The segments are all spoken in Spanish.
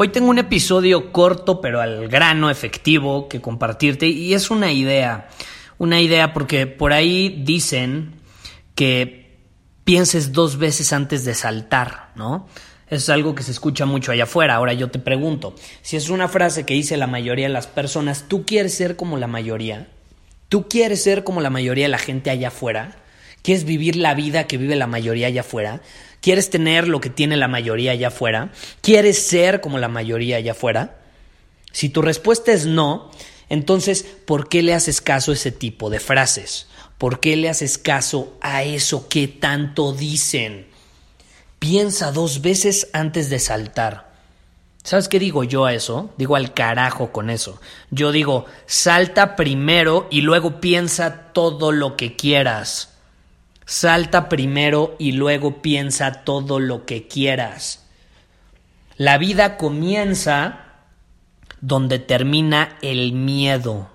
Hoy tengo un episodio corto pero al grano efectivo que compartirte y es una idea, una idea porque por ahí dicen que pienses dos veces antes de saltar, ¿no? Es algo que se escucha mucho allá afuera. Ahora yo te pregunto, si es una frase que dice la mayoría de las personas, ¿tú quieres ser como la mayoría? ¿Tú quieres ser como la mayoría de la gente allá afuera? ¿Quieres vivir la vida que vive la mayoría allá afuera? ¿Quieres tener lo que tiene la mayoría allá afuera? ¿Quieres ser como la mayoría allá afuera? Si tu respuesta es no, entonces, ¿por qué le haces caso a ese tipo de frases? ¿Por qué le haces caso a eso que tanto dicen? Piensa dos veces antes de saltar. ¿Sabes qué digo yo a eso? Digo al carajo con eso. Yo digo, salta primero y luego piensa todo lo que quieras. Salta primero y luego piensa todo lo que quieras. La vida comienza donde termina el miedo.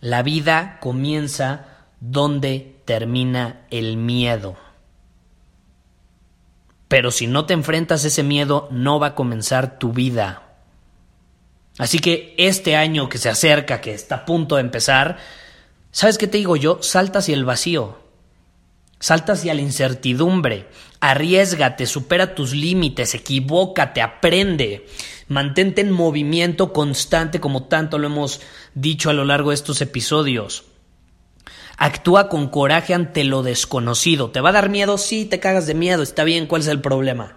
La vida comienza donde termina el miedo. Pero si no te enfrentas a ese miedo, no va a comenzar tu vida. Así que este año que se acerca, que está a punto de empezar, ¿sabes qué te digo yo? Salta hacia el vacío. Salta hacia la incertidumbre, arriesgate, supera tus límites, equivócate, aprende, mantente en movimiento constante como tanto lo hemos dicho a lo largo de estos episodios. Actúa con coraje ante lo desconocido. ¿Te va a dar miedo? Sí, te cagas de miedo, está bien, ¿cuál es el problema?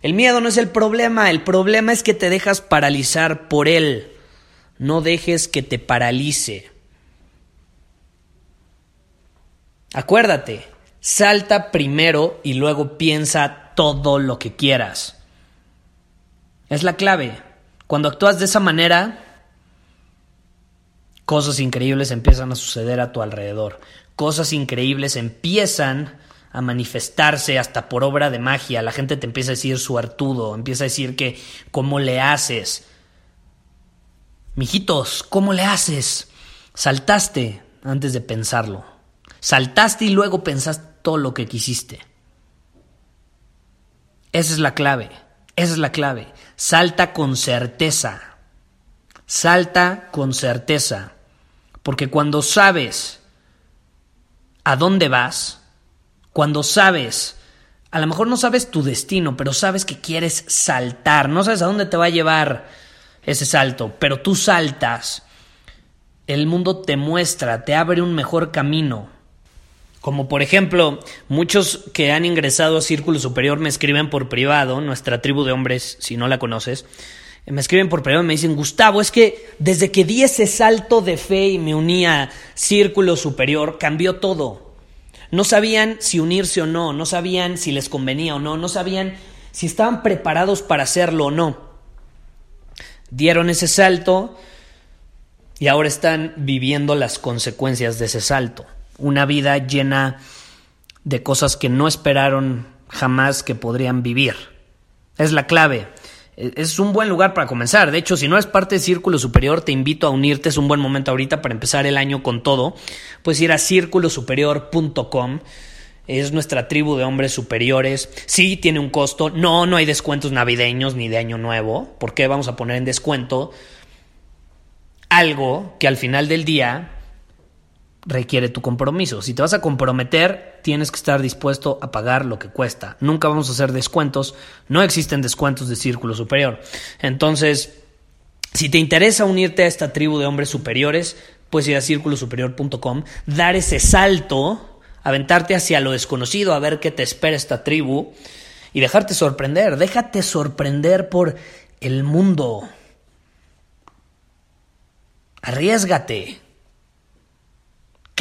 El miedo no es el problema, el problema es que te dejas paralizar por él. No dejes que te paralice. Acuérdate, salta primero y luego piensa todo lo que quieras. Es la clave. Cuando actúas de esa manera, cosas increíbles empiezan a suceder a tu alrededor. Cosas increíbles empiezan a manifestarse hasta por obra de magia. La gente te empieza a decir suertudo, empieza a decir que cómo le haces. Mijitos, ¿cómo le haces? Saltaste antes de pensarlo. Saltaste y luego pensaste todo lo que quisiste. Esa es la clave. Esa es la clave. Salta con certeza. Salta con certeza. Porque cuando sabes a dónde vas, cuando sabes, a lo mejor no sabes tu destino, pero sabes que quieres saltar, no sabes a dónde te va a llevar ese salto, pero tú saltas, el mundo te muestra, te abre un mejor camino. Como por ejemplo, muchos que han ingresado a Círculo Superior me escriben por privado, nuestra tribu de hombres, si no la conoces, me escriben por privado y me dicen, Gustavo, es que desde que di ese salto de fe y me uní a Círculo Superior, cambió todo. No sabían si unirse o no, no sabían si les convenía o no, no sabían si estaban preparados para hacerlo o no. Dieron ese salto y ahora están viviendo las consecuencias de ese salto una vida llena de cosas que no esperaron jamás que podrían vivir. Es la clave. E, es un buen lugar para comenzar. De hecho, si no es parte del Círculo Superior, te invito a unirte. Es un buen momento ahorita para empezar el año con todo. Puedes ir a círculosuperior.com. Es nuestra tribu de hombres superiores. Sí, tiene un costo. No, no hay descuentos navideños ni de año nuevo. ¿Por qué vamos a poner en descuento algo que al final del día requiere tu compromiso. Si te vas a comprometer, tienes que estar dispuesto a pagar lo que cuesta. Nunca vamos a hacer descuentos, no existen descuentos de círculo superior. Entonces, Si te interesa unirte a esta tribu de hombres superiores, puedes ir a círculosuperior.com, dar ese salto, aventarte hacia lo desconocido, a ver qué te espera esta tribu y dejarte sorprender. Déjate sorprender por el mundo. Arriesgate.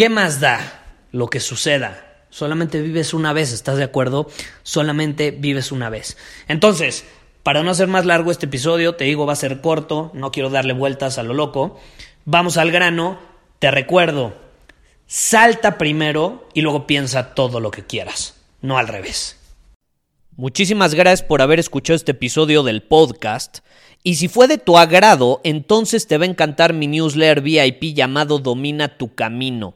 ¿Qué más da lo que suceda? Solamente vives una vez, ¿estás de acuerdo? Solamente vives una vez. Entonces, para no hacer más largo este episodio, te digo, va a ser corto, no quiero darle vueltas a lo loco. Vamos al grano, te recuerdo, salta primero y luego piensa todo lo que quieras, no al revés. Muchísimas gracias por haber escuchado este episodio del podcast. Y si fue de tu agrado, entonces te va a encantar mi newsletter VIP llamado Domina tu Camino.